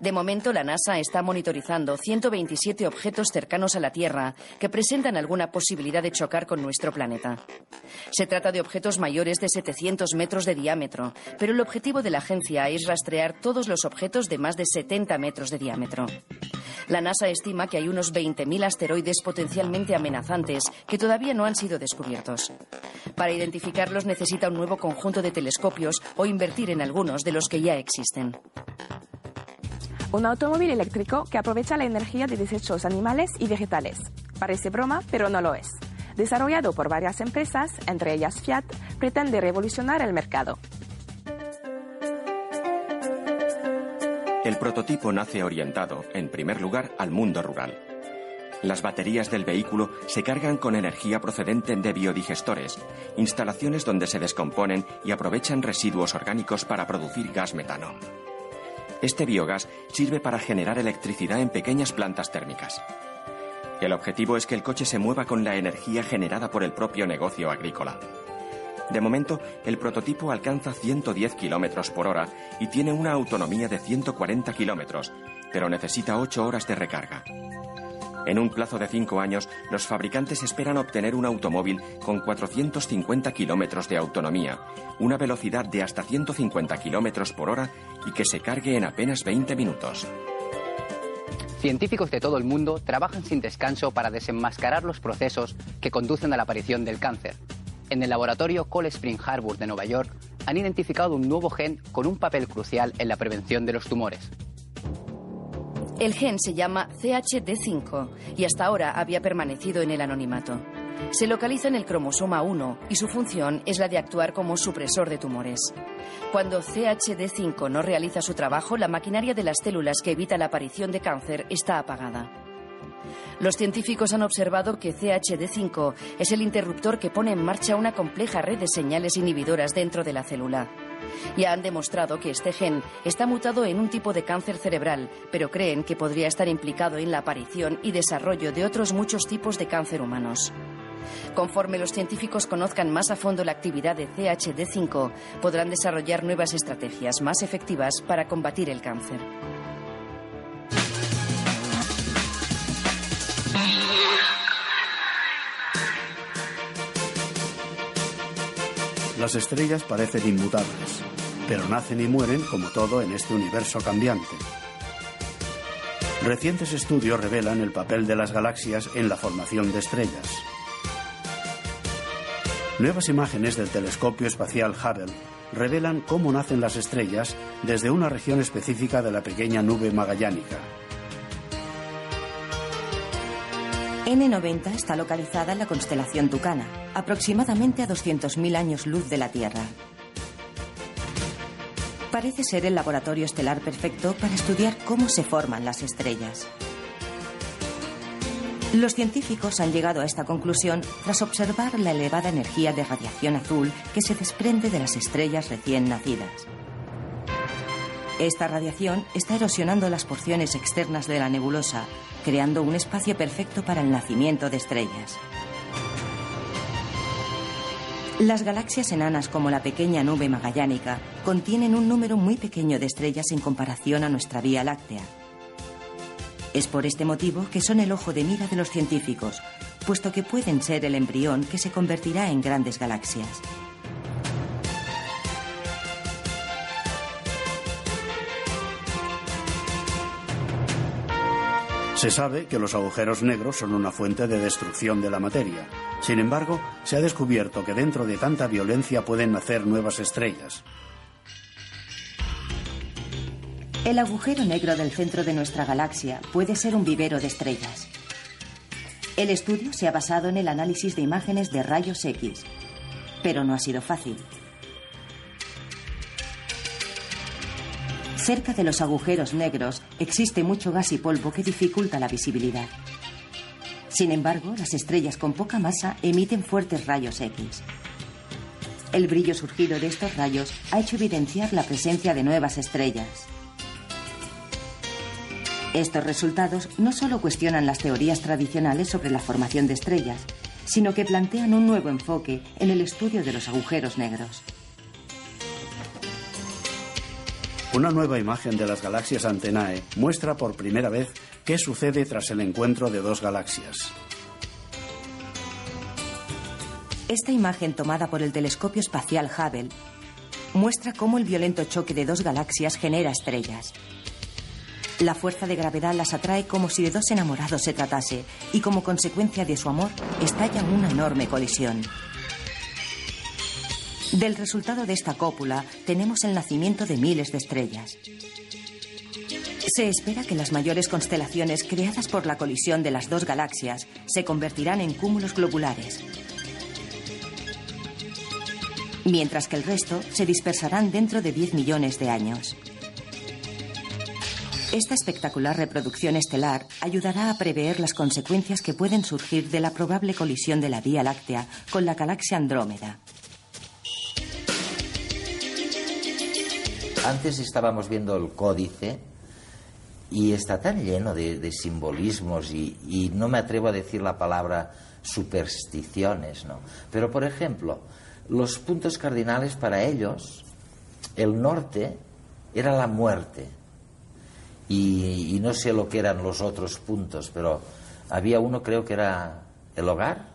De momento, la NASA está monitorizando 127 objetos cercanos a la Tierra que presentan alguna posibilidad de chocar con nuestro planeta. Se trata de objetos mayores de 700 metros de diámetro, pero el objetivo de la agencia es rastrear todos los objetos de más de 70 metros de diámetro. La NASA estima que hay unos 20.000 asteroides potencialmente amenazantes que todavía no han sido descubiertos. Para identificarlos necesita un nuevo conjunto de telescopios o invertir en algunos de los que ya existen. Un automóvil eléctrico que aprovecha la energía de desechos animales y vegetales. Parece broma, pero no lo es. Desarrollado por varias empresas, entre ellas Fiat, pretende revolucionar el mercado. Prototipo nace orientado, en primer lugar, al mundo rural. Las baterías del vehículo se cargan con energía procedente de biodigestores, instalaciones donde se descomponen y aprovechan residuos orgánicos para producir gas metano. Este biogás sirve para generar electricidad en pequeñas plantas térmicas. El objetivo es que el coche se mueva con la energía generada por el propio negocio agrícola. De momento, el prototipo alcanza 110 kilómetros por hora y tiene una autonomía de 140 kilómetros, pero necesita 8 horas de recarga. En un plazo de 5 años, los fabricantes esperan obtener un automóvil con 450 kilómetros de autonomía, una velocidad de hasta 150 kilómetros por hora y que se cargue en apenas 20 minutos. Científicos de todo el mundo trabajan sin descanso para desenmascarar los procesos que conducen a la aparición del cáncer en el laboratorio Cold Spring Harbor de Nueva York han identificado un nuevo gen con un papel crucial en la prevención de los tumores. El gen se llama CHD5 y hasta ahora había permanecido en el anonimato. Se localiza en el cromosoma 1 y su función es la de actuar como supresor de tumores. Cuando CHD5 no realiza su trabajo, la maquinaria de las células que evita la aparición de cáncer está apagada. Los científicos han observado que CHD5 es el interruptor que pone en marcha una compleja red de señales inhibidoras dentro de la célula. Ya han demostrado que este gen está mutado en un tipo de cáncer cerebral, pero creen que podría estar implicado en la aparición y desarrollo de otros muchos tipos de cáncer humanos. Conforme los científicos conozcan más a fondo la actividad de CHD5, podrán desarrollar nuevas estrategias más efectivas para combatir el cáncer. Las estrellas parecen inmutables, pero nacen y mueren como todo en este universo cambiante. Recientes estudios revelan el papel de las galaxias en la formación de estrellas. Nuevas imágenes del telescopio espacial Hubble revelan cómo nacen las estrellas desde una región específica de la pequeña nube magallánica. N90 está localizada en la constelación Tucana, aproximadamente a 200.000 años luz de la Tierra. Parece ser el laboratorio estelar perfecto para estudiar cómo se forman las estrellas. Los científicos han llegado a esta conclusión tras observar la elevada energía de radiación azul que se desprende de las estrellas recién nacidas. Esta radiación está erosionando las porciones externas de la nebulosa, creando un espacio perfecto para el nacimiento de estrellas. Las galaxias enanas como la pequeña nube magallánica contienen un número muy pequeño de estrellas en comparación a nuestra Vía Láctea. Es por este motivo que son el ojo de mira de los científicos, puesto que pueden ser el embrión que se convertirá en grandes galaxias. Se sabe que los agujeros negros son una fuente de destrucción de la materia. Sin embargo, se ha descubierto que dentro de tanta violencia pueden nacer nuevas estrellas. El agujero negro del centro de nuestra galaxia puede ser un vivero de estrellas. El estudio se ha basado en el análisis de imágenes de rayos X, pero no ha sido fácil. Cerca de los agujeros negros existe mucho gas y polvo que dificulta la visibilidad. Sin embargo, las estrellas con poca masa emiten fuertes rayos X. El brillo surgido de estos rayos ha hecho evidenciar la presencia de nuevas estrellas. Estos resultados no solo cuestionan las teorías tradicionales sobre la formación de estrellas, sino que plantean un nuevo enfoque en el estudio de los agujeros negros. Una nueva imagen de las galaxias Antenae muestra por primera vez qué sucede tras el encuentro de dos galaxias. Esta imagen tomada por el telescopio espacial Hubble muestra cómo el violento choque de dos galaxias genera estrellas. La fuerza de gravedad las atrae como si de dos enamorados se tratase y como consecuencia de su amor estalla una enorme colisión. Del resultado de esta cópula tenemos el nacimiento de miles de estrellas. Se espera que las mayores constelaciones creadas por la colisión de las dos galaxias se convertirán en cúmulos globulares, mientras que el resto se dispersarán dentro de 10 millones de años. Esta espectacular reproducción estelar ayudará a prever las consecuencias que pueden surgir de la probable colisión de la Vía Láctea con la galaxia Andrómeda. Antes estábamos viendo el códice y está tan lleno de, simbolismos y, no me atrevo a decir la palabra supersticiones, ¿no? Pero, por ejemplo, los puntos cardinales para ellos, el norte era la muerte y no sé lo que eran los otros puntos, pero había uno creo que era el hogar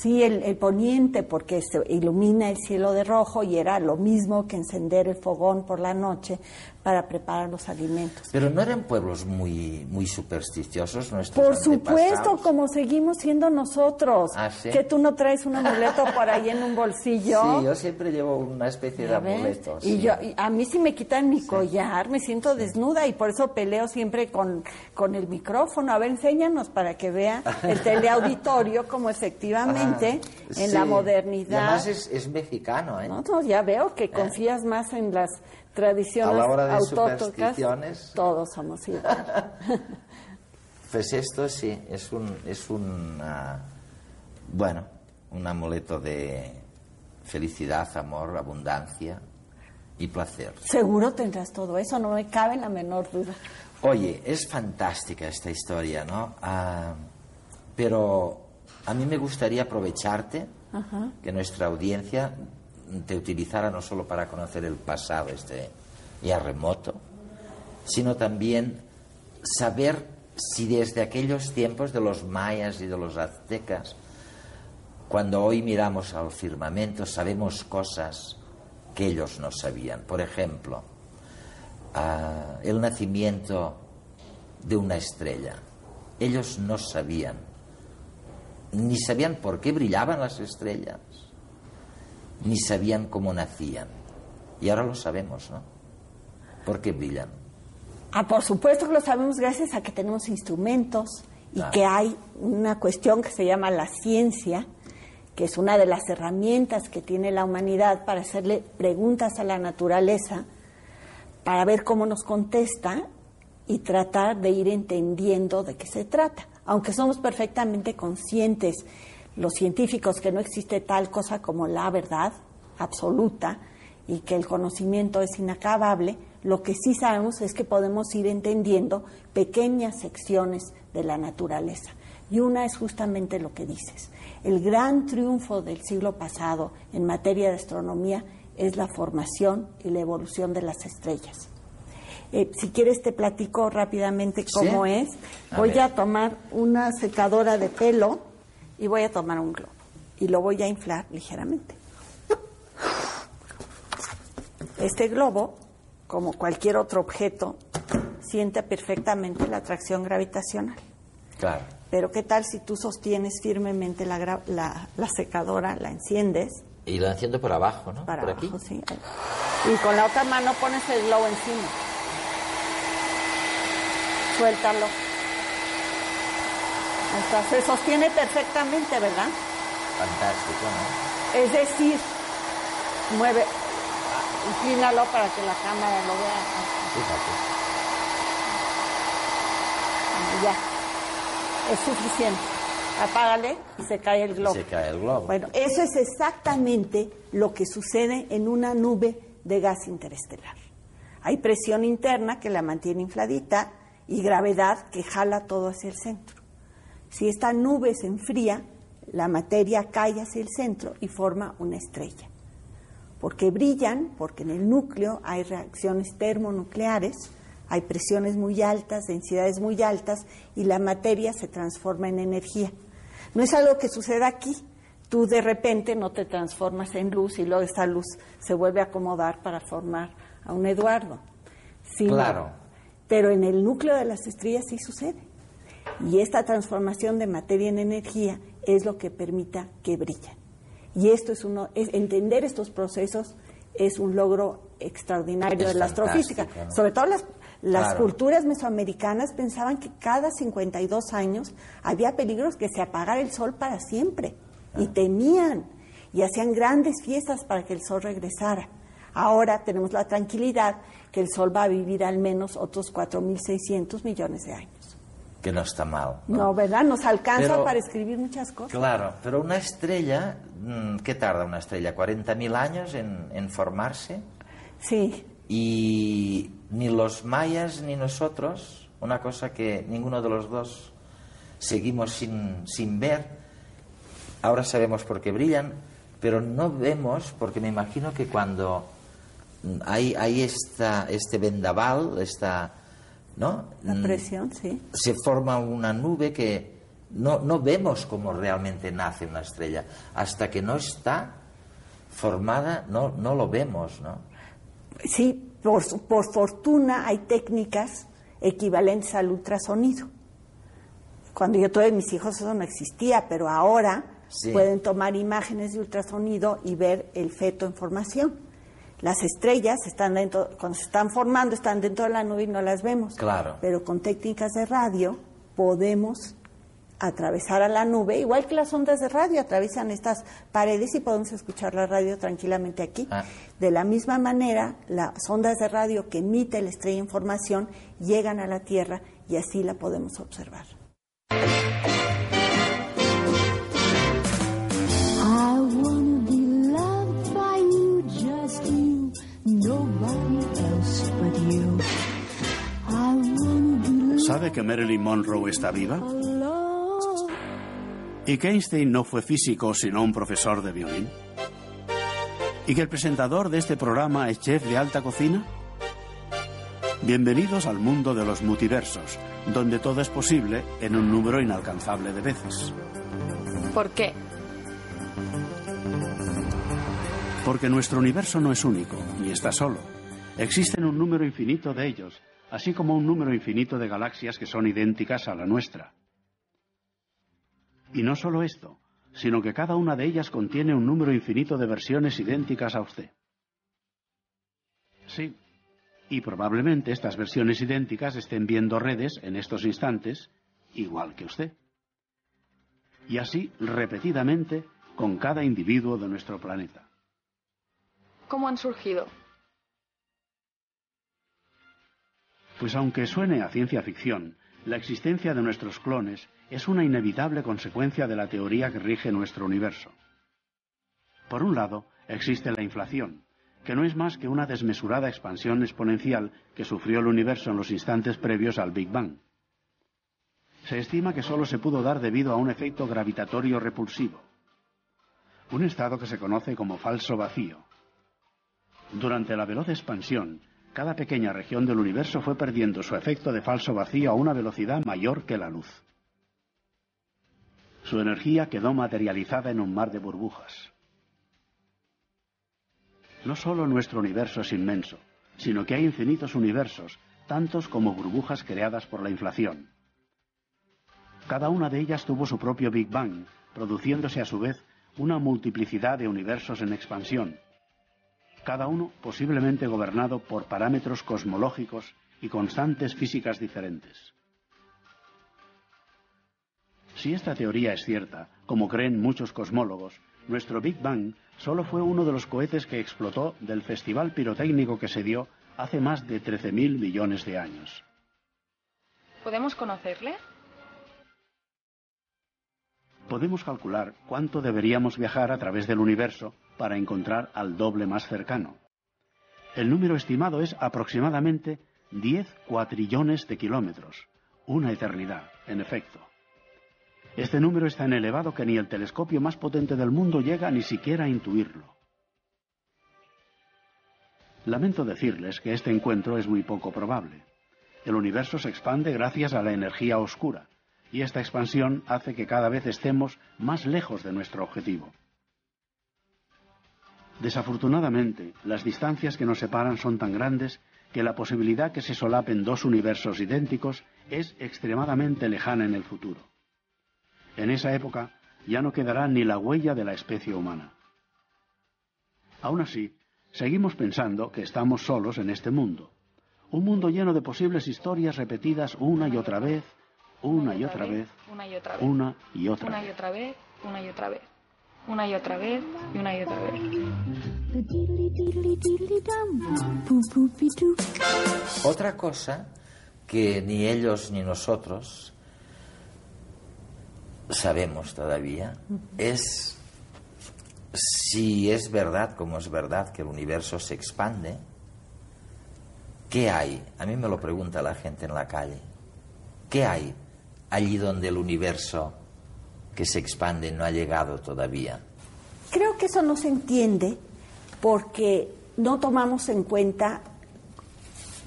Sí, el, el, poniente, porque se ilumina el cielo de rojo y era lo mismo que encender el fogón por la noche para preparar los alimentos. Pero no eran pueblos muy, muy supersticiosos nuestros Por supuesto, como seguimos siendo nosotros. ¿Ah, sí? Que tú no traes un amuleto por ahí en un bolsillo. Sí, yo siempre llevo una especie de amuleto. Y yo, y a mí si me quitan mi collar, me siento desnuda y por eso peleo siempre con, con el micrófono. A ver, enséñanos para que vea el teleauditorio [laughs] como efectivamente Ah, en la Y modernidad. además es, es mexicano, ¿eh? No, no, ya veo que confías más en las tradiciones A la hora de autóctonas. supersticiones. Todos somos igual. [laughs] Pues esto sí, es un, es un ah, bueno, un amuleto de felicidad, amor, abundancia y placer. Seguro tendrás todo eso, no me cabe la menor duda. Oye, es fantástica esta historia, ¿no? Ah, pero a mí me gustaría aprovecharte, Ajá. que nuestra audiencia te utilizara no solo para conocer el pasado este ya remoto, sino también saber si desde aquellos tiempos de los mayas y de los aztecas, cuando hoy miramos al firmamento, sabemos cosas que ellos no sabían. Por ejemplo, ah, el nacimiento de una estrella. Ellos no sabían, ni sabían por qué brillaban las estrellas, ni sabían cómo nacían. Y ahora lo sabemos, ¿no? ¿Por qué brillan? Ah, por supuesto que lo sabemos gracias a que tenemos instrumentos y que hay una cuestión que se llama la ciencia, que es una de las herramientas que tiene la humanidad para hacerle preguntas a la naturaleza, para ver cómo nos contesta y tratar de ir entendiendo de qué se trata. Aunque somos perfectamente conscientes, los científicos, que no existe tal cosa como la verdad absoluta y que el conocimiento es inacabable, lo que sí sabemos es que podemos ir entendiendo pequeñas secciones de la naturaleza. Y una es justamente lo que dices. El gran triunfo del siglo pasado en materia de astronomía es la formación y la evolución de las estrellas. Eh, si quieres te platico rápidamente cómo Sí. es. A Voy ver. a tomar una secadora de pelo y voy a tomar un globo y lo voy a inflar ligeramente. Este globo, como cualquier otro objeto, siente perfectamente la atracción gravitacional. Claro. Pero ¿qué tal si tú sostienes firmemente la, gra- la- la secadora, la enciendes? Y lo enciendo por abajo, ¿no? Para por aquí. sí. Y con la otra mano pones el globo encima. Suéltalo. Se sostiene perfectamente, ¿verdad? Fantástico, ¿no? Es decir, mueve, inclínalo para que la cámara lo vea. Ya. Es suficiente. Apágale y se cae el globo. Se cae el globo. Bueno, eso es exactamente lo que sucede en una nube de gas interestelar. Hay presión interna que la mantiene infladita y gravedad que jala todo hacia el centro. Si esta nube se enfría, la materia cae hacia el centro y forma una estrella. Porque brillan, porque en el núcleo hay reacciones termonucleares, hay presiones muy altas, densidades muy altas y la materia se transforma en energía. No es algo que suceda aquí. Tú de repente no te transformas en luz y luego esta luz se vuelve a acomodar para formar a un Eduardo. claro. Pero en el núcleo de las estrellas sí sucede. Y esta transformación de materia en energía es lo que permita que brillen. Y esto es uno, es, entender estos procesos es un logro extraordinario de la astrofísica. Sobre todo las, las culturas mesoamericanas pensaban que cada 52 años había peligros que se apagara el sol para siempre. Y temían. Y hacían grandes fiestas para que el sol regresara. Ahora tenemos la tranquilidad que el Sol va a vivir al menos otros 4.600 millones de años. Que no está mal. No, ¿verdad? Nos alcanza para escribir muchas cosas. Claro, pero una estrella, mm, ¿qué tarda una estrella? ¿40.000 años en, en formarse? Sí. Y ni los mayas ni nosotros, una cosa que ninguno de los dos seguimos sin, sin ver, ahora sabemos por qué brillan, pero no vemos, porque me imagino que cuando hay, hay esta, este vendaval, esta, ¿no? La presión, sí. Se forma una nube que no, no vemos cómo realmente nace una estrella. Hasta que no está formada, no, no lo vemos, ¿no? Sí, por, por fortuna hay técnicas equivalentes al ultrasonido. Cuando yo tuve mis hijos eso no existía, pero ahora pueden tomar imágenes de ultrasonido y ver el feto en formación. Las estrellas están dentro, cuando se están formando, están dentro de la nube y no las vemos. Claro. Pero con técnicas de radio podemos atravesar a la nube, igual que las ondas de radio atraviesan estas paredes y podemos escuchar la radio tranquilamente aquí. Ah. De la misma manera, las ondas de radio que emite la estrella información llegan a la Tierra y así la podemos observar. ¿Sabe que Marilyn Monroe está viva? ¿Y que Einstein no fue físico sino un profesor de violín? ¿Y que el presentador de este programa es chef de alta cocina? Bienvenidos al mundo de los multiversos, donde todo es posible en un número inalcanzable de veces. ¿Por qué? Porque nuestro universo no es único, ni está solo. Existen un número infinito de ellos, así como un número infinito de galaxias que son idénticas a la nuestra. Y no solo esto, sino que cada una de ellas contiene un número infinito de versiones idénticas a usted. Sí, y probablemente estas versiones idénticas estén viendo redes en estos instantes, igual que usted. Y así repetidamente con cada individuo de nuestro planeta. ¿Cómo han surgido? Pues aunque suene a ciencia ficción, la existencia de nuestros clones es una inevitable consecuencia de la teoría que rige nuestro universo. Por un lado, existe la inflación, que no es más que una desmesurada expansión exponencial que sufrió el universo en los instantes previos al Big Bang. Se estima que solo se pudo dar debido a un efecto gravitatorio repulsivo, un estado que se conoce como falso vacío. Durante la veloz expansión, cada pequeña región del universo fue perdiendo su efecto de falso vacío a una velocidad mayor que la luz. Su energía quedó materializada en un mar de burbujas. No solo nuestro universo es inmenso, sino que hay infinitos universos, tantos como burbujas creadas por la inflación. Cada una de ellas tuvo su propio Big Bang, produciéndose a su vez una multiplicidad de universos en expansión, cada uno posiblemente gobernado por parámetros cosmológicos y constantes físicas diferentes. Si esta teoría es cierta, como creen muchos cosmólogos, nuestro Big Bang solo fue uno de los cohetes que explotó del festival pirotécnico que se dio hace más de 13.000 millones de años. ¿Podemos conocerle? Podemos calcular cuánto deberíamos viajar a través del universo para encontrar al doble más cercano. El número estimado es aproximadamente 10 cuatrillones de kilómetros, una eternidad, en efecto. Este número es tan elevado que ni el telescopio más potente del mundo llega ni siquiera a intuirlo. Lamento decirles que este encuentro es muy poco probable. El universo se expande gracias a la energía oscura, y esta expansión hace que cada vez estemos más lejos de nuestro objetivo. Desafortunadamente, las distancias que nos separan son tan grandes que la posibilidad que se solapen dos universos idénticos es extremadamente lejana en el futuro. En esa época ya no quedará ni la huella de la especie humana. Aún así, seguimos pensando que estamos solos en este mundo. Un mundo lleno de posibles historias repetidas una y otra vez, una y otra vez, una y otra vez, una y otra una y otra vez, una y otra vez, una y otra vez y una y otra vez. Otra cosa que ni ellos ni nosotros sabemos todavía es si es verdad, como es verdad, que el universo se expande, ¿qué hay? A mí me lo pregunta la gente en la calle. ¿Qué hay allí donde el universo que se expande no ha llegado todavía? Creo que eso no se entiende porque no tomamos en cuenta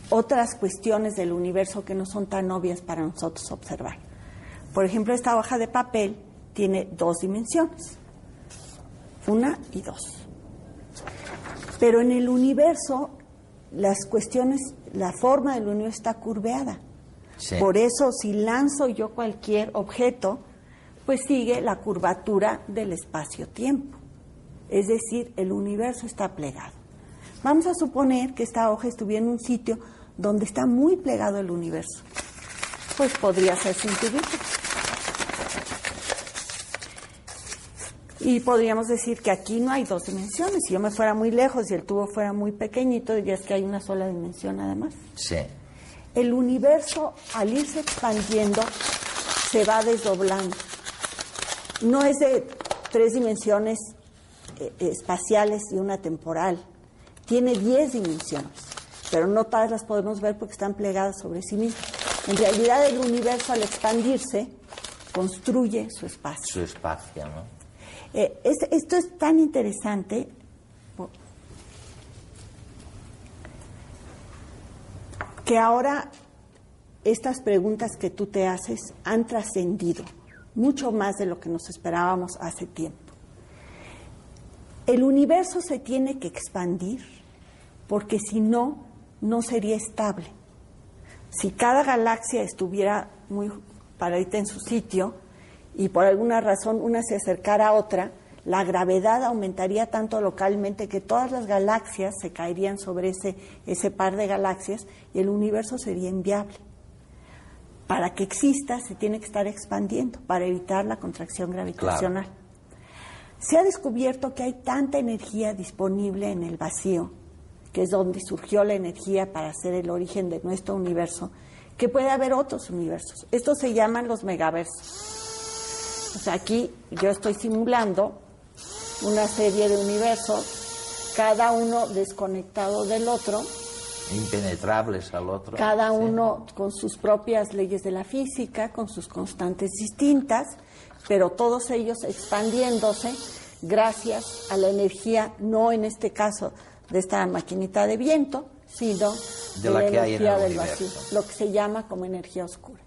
otras cuestiones del universo que no son tan obvias para nosotros observar. Por ejemplo, esta hoja de papel tiene dos dimensiones, una y dos. Pero en el universo, las cuestiones, la forma del universo está curveada. Sí. Por eso, si lanzo yo cualquier objeto, pues sigue la curvatura del espacio-tiempo. Es decir, el universo está plegado. Vamos a suponer que esta hoja estuviera en un sitio donde está muy plegado el universo. Pues podría ser sin tubito. Y podríamos decir que aquí no hay dos dimensiones. Si yo me fuera muy lejos y el tubo fuera muy pequeñito, dirías que hay una sola dimensión además. Sí. El universo, al irse expandiendo, se va desdoblando. No es de tres dimensiones eh, espaciales y una temporal. Tiene diez dimensiones, pero no todas las podemos ver porque están plegadas sobre sí mismas. En realidad, el universo, al expandirse, construye su espacio. Su espacio, ¿no? Eh, es- esto es tan interesante que ahora estas preguntas que tú te haces han trascendido mucho más de lo que nos esperábamos hace tiempo. El universo se tiene que expandir porque si no, no sería estable. Si cada galaxia estuviera muy paradita en su sitio y por alguna razón una se acercara a otra, la gravedad aumentaría tanto localmente que todas las galaxias se caerían sobre ese, ese par de galaxias y el universo sería inviable. Para que exista se tiene que estar expandiendo para evitar la contracción gravitacional. Se ha descubierto que hay tanta energía disponible en el vacío, que es donde surgió la energía para ser el origen de nuestro universo, que puede haber otros universos. Estos se llaman los megaversos. O sea, aquí yo estoy simulando una serie de universos, cada uno desconectado del otro, Impenetrables al otro. cada Sí. uno con sus propias leyes de la física, con sus constantes distintas, pero todos ellos expandiéndose gracias a la energía, no en este caso de esta maquinita de viento, sino De la la que hay en energía el del vacío, lo que se llama como energía oscura.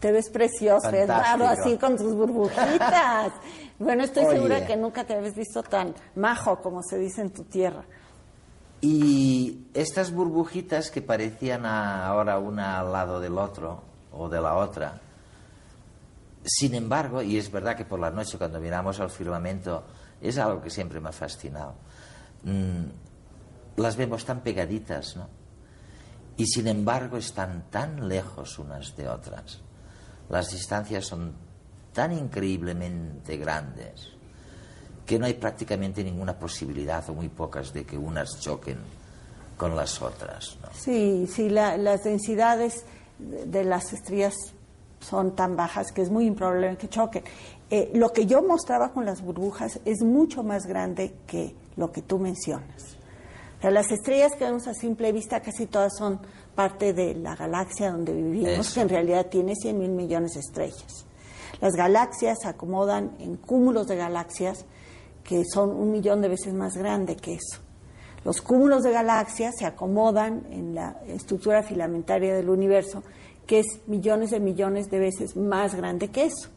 Te ves precioso, es Fantástico. raro así con tus burbujitas. [laughs] bueno, estoy Oye. segura que nunca te habías visto tan majo como se dice en tu tierra. Y estas burbujitas que parecían ahora una al lado del otro o de la otra, sin embargo, y es verdad que por la noche cuando miramos al firmamento es algo que siempre me ha fascinado, mm, las vemos tan pegaditas, ¿no? Y sin embargo están tan lejos unas de otras. Las distancias son tan increíblemente grandes que no hay prácticamente ninguna posibilidad o muy pocas de que unas choquen con las otras. ¿no? Sí, sí, la- las densidades de las estrellas son tan bajas que es muy improbable que choquen. Eh, lo que yo mostraba con las burbujas es mucho más grande que lo que tú mencionas. O sea, las estrellas que vemos a simple vista casi todas son parte de la galaxia donde vivimos, Eso. que en realidad tiene 100 mil millones de estrellas. Las galaxias se acomodan en cúmulos de galaxias que son un millón de veces más grande que eso. Los cúmulos de galaxias se acomodan en la estructura filamentaria del universo, que es millones de millones de veces más grande que eso.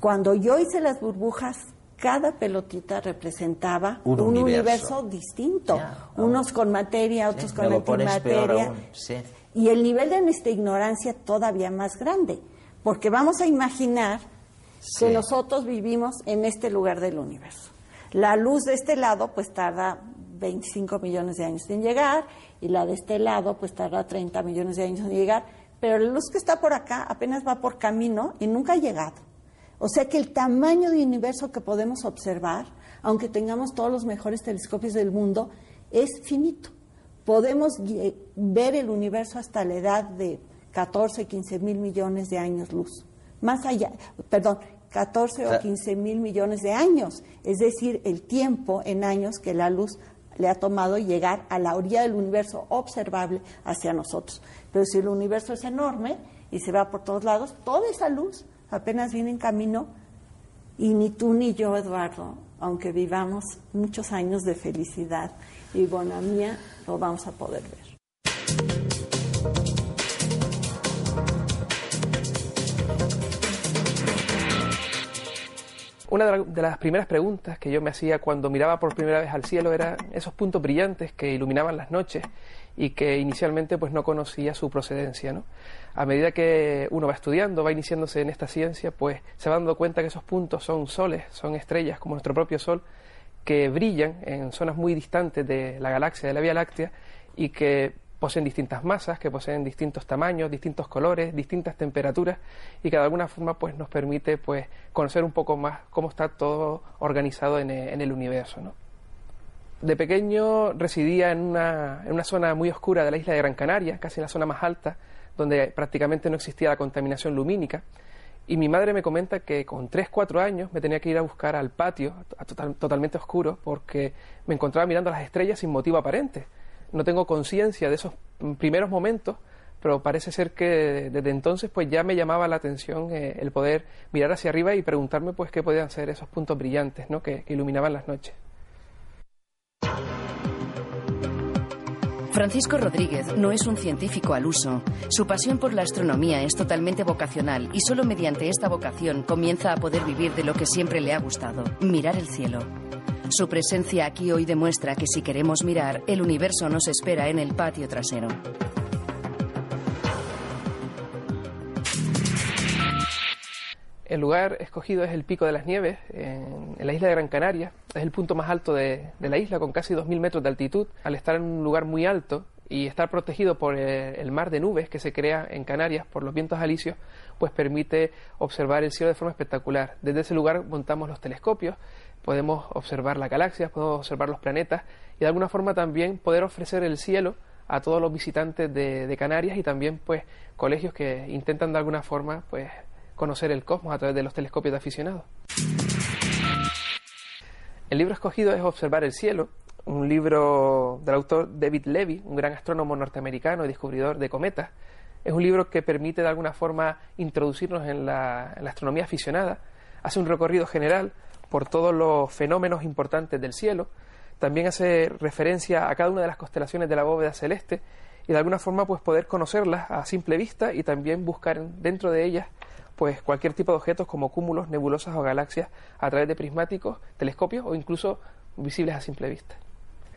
Cuando yo hice las burbujas, cada pelotita representaba Un un, universo. universo. distinto, unos con materia, otros Sí, con antimateria, sí. y el nivel de nuestra ignorancia todavía más grande, porque vamos a imaginar que nosotros vivimos en este lugar del universo. La luz de este lado pues tarda 25 millones de años en llegar y la de este lado pues tarda 30 millones de años en llegar, pero la luz que está por acá apenas va por camino y nunca ha llegado. O sea que el tamaño del universo que podemos observar, aunque tengamos todos los mejores telescopios del mundo, es finito. Podemos lle- ver el universo hasta la edad de 14, 15 mil millones de años luz. Más allá, perdón, 14 o Claro. 15 mil millones de años. Es decir, el tiempo en años que la luz le ha tomado llegar a la orilla del universo observable hacia nosotros. Pero si el universo es enorme y se va por todos lados, toda esa luz apenas viene en camino y ni tú ni yo, Eduardo, aunque vivamos muchos años de felicidad y bonamía, lo vamos a poder ver. Una de la- de las primeras preguntas que yo me hacía cuando miraba por primera vez al cielo era esos puntos brillantes que iluminaban las noches y que inicialmente pues no conocía su procedencia, ¿no? A medida que uno va estudiando, va iniciándose en esta ciencia, pues se va dando cuenta que esos puntos son soles, son estrellas como nuestro propio sol que brillan en zonas muy distantes de la galaxia, de la Vía Láctea y que poseen distintas masas, que poseen distintos tamaños, distintos colores, distintas temperaturas y que de alguna forma pues nos permite pues conocer un poco más cómo está todo organizado en el universo. De pequeño residía en una, en una zona muy oscura de la isla de Gran Canaria, casi en la zona más alta, donde prácticamente no existía la contaminación lumínica. Y mi madre me comenta que con 3, 4 años me tenía que ir a buscar al patio, total- totalmente oscuro, porque me encontraba mirando las estrellas sin motivo aparente. No tengo conciencia de esos primeros momentos, pero parece ser que desde entonces pues ya me llamaba la atención eh, el poder mirar hacia arriba y preguntarme pues qué podían ser esos puntos brillantes ¿no? que- que iluminaban las noches. Francisco Rodríguez no es un científico al uso. Su pasión por la astronomía es totalmente vocacional y solo mediante esta vocación comienza a poder vivir de lo que siempre le ha gustado, mirar el cielo. Su presencia aquí hoy demuestra que si queremos mirar, el universo nos espera en el patio trasero. El lugar escogido es el Pico de las Nieves, en, la isla de Gran Canaria. Es el punto más alto de, de la isla, con casi 2.000 metros de altitud. Al estar en un lugar muy alto y estar protegido por eh, el mar de nubes que se crea en Canarias por los vientos alisios, pues permite observar el cielo de forma espectacular. Desde ese lugar montamos los telescopios, podemos observar las galaxias, podemos observar los planetas y de alguna forma también poder ofrecer el cielo a todos los visitantes de, Canarias y también pues colegios que intentan de alguna forma pues conocer el cosmos a través de los telescopios de aficionados. El libro escogido es Observar el cielo, un libro del autor David Levy, un gran astrónomo norteamericano y descubridor de cometas. Es un libro que permite de alguna forma introducirnos en la astronomía aficionada. Hace un recorrido general por todos los fenómenos importantes del cielo. También hace referencia a cada una de las constelaciones de la bóveda celeste y de alguna forma pues poder conocerlas a simple vista y también buscar dentro de ellas pues cualquier tipo de objetos como cúmulos, nebulosas o galaxias a través de prismáticos, telescopios o incluso visibles a simple vista.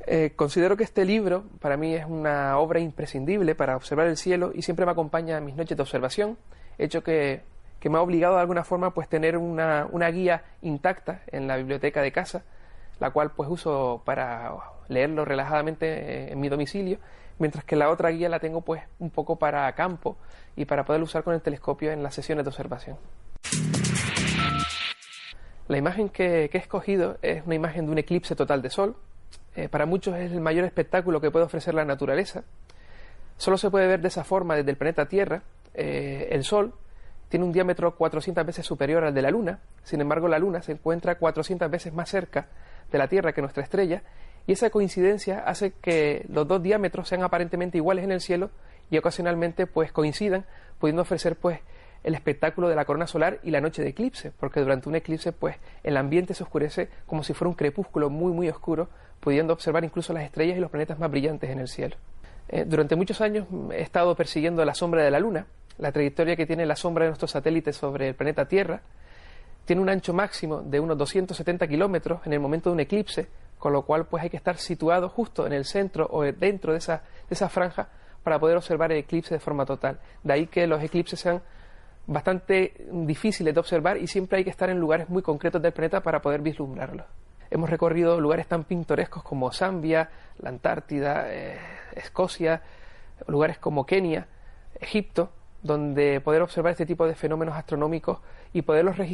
Eh, considero que este libro para mí es una obra imprescindible para observar el cielo y siempre me acompaña en mis noches de observación, hecho que, que me ha obligado de alguna forma pues tener una, una guía intacta en la biblioteca de casa, la cual pues uso para leerlo relajadamente eh, en mi domicilio, mientras que la otra guía la tengo pues un poco para campo y para poder usar con el telescopio en las sesiones de observación. La imagen que, he escogido es una imagen de un eclipse total de sol. eh, para muchos es el mayor espectáculo que puede ofrecer la naturaleza. Solo se puede ver de esa forma desde el planeta Tierra. Eh, el Sol tiene un diámetro 400 veces superior al de la Luna, sin embargo la Luna se encuentra 400 veces más cerca de la Tierra que nuestra estrella, y esa coincidencia hace que los dos diámetros sean aparentemente iguales en el cielo y ocasionalmente pues coincidan, pudiendo ofrecer pues el espectáculo de la corona solar y la noche de eclipse, porque durante un eclipse pues el ambiente se oscurece como si fuera un crepúsculo muy muy oscuro, pudiendo observar incluso las estrellas y los planetas más brillantes en el cielo. Eh, durante muchos años he estado persiguiendo la sombra de la Luna, la trayectoria que tiene la sombra de nuestros satélites sobre el planeta Tierra, tiene un ancho máximo de unos 270 kilómetros en el momento de un eclipse, con lo cual pues hay que estar situado justo en el centro o dentro de esa, de esa franja para poder observar el eclipse de forma total. De ahí que los eclipses sean bastante difíciles de observar y siempre hay que estar en lugares muy concretos del planeta para poder vislumbrarlos. Hemos recorrido lugares tan pintorescos como Zambia, la Antártida, eh, Escocia, lugares como Kenia, Egipto, donde poder observar este tipo de fenómenos astronómicos y poderlos registrar